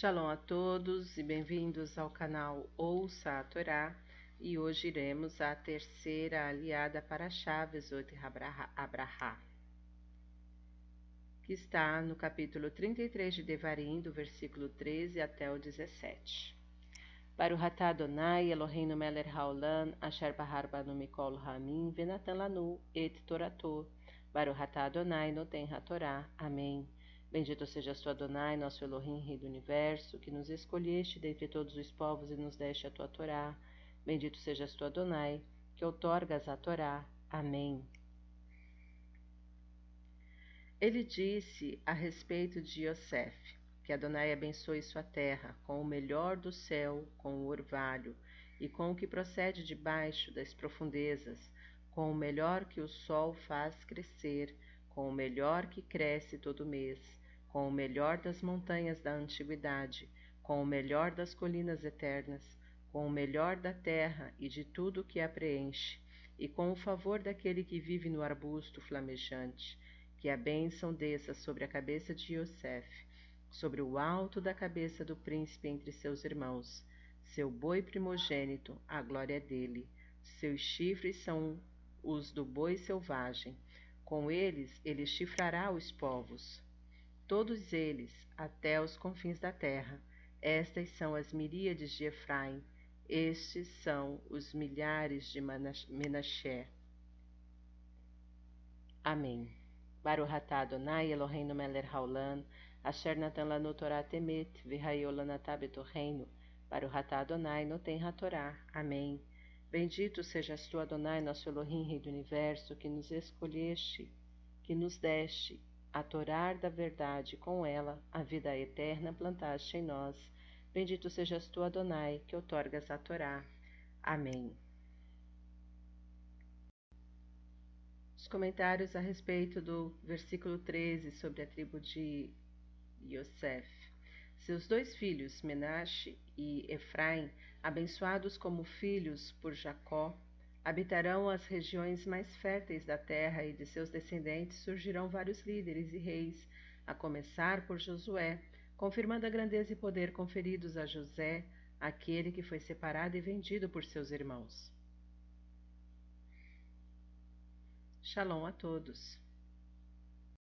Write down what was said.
Shalom a todos e bem-vindos ao canal Ouça a Torá. E hoje iremos à terceira aliada para Chaves Ot Abraha, que está no capítulo 33 de Devarim, do versículo 13 até o 17. Para o Hatá Adonai, Eloheinu Meler Haolam, Asher Bahar Banu Mikol Ramin, Venatan Lanu, Et Torato, Para o Hatá Adonai, Noten HaTorá. Amém. Bendito sejas tu, Adonai, nosso Elohim, Rei do Universo, que nos escolheste dentre todos os povos e nos deste a tua Torá. Bendito sejas tu, Adonai, que outorgas a Torá. Amém. Ele disse a respeito de Yosef, que Adonai abençoe sua terra com o melhor do céu, com o orvalho, e com o que procede de baixo das profundezas, com o melhor que o sol faz crescer, com o melhor que cresce todo mês, com o melhor das montanhas da antiguidade, com o melhor das colinas eternas, com o melhor da terra e de tudo o que a preenche, e com o favor daquele que vive no arbusto flamejante, que a bênção desça sobre a cabeça de Yosef, sobre o alto da cabeça do príncipe entre seus irmãos, seu boi primogênito, a glória dele, seus chifres são os do boi selvagem, com eles ele chifrará os povos todos eles, até os confins da terra. Estas são as miríades de Efraim, estes são os milhares de Menashe. Amém. Baruch atah Adonai Eloheinu melech haolam, asher natan lanu Torah temet, v'hayolanatah betorreino, Baruch atah Adonai noten hatorá. Amém. Bendito sejas tu, Adonai, nosso Elohim, Rei do Universo, que nos escolheste, que nos deste a Torar da verdade, com ela a vida eterna plantaste em nós. Bendito sejas tu, Adonai, que outorgas a Torá. Amém. Os comentários a respeito do versículo 13 sobre a tribo de Yosef. Seus dois filhos, Menashe e Efraim, abençoados como filhos por Jacó, Habitarão as regiões mais férteis da terra e de seus descendentes surgirão vários líderes e reis, a começar por Josué, confirmando a grandeza e poder conferidos a José, aquele que foi separado e vendido por seus irmãos. Shalom a todos.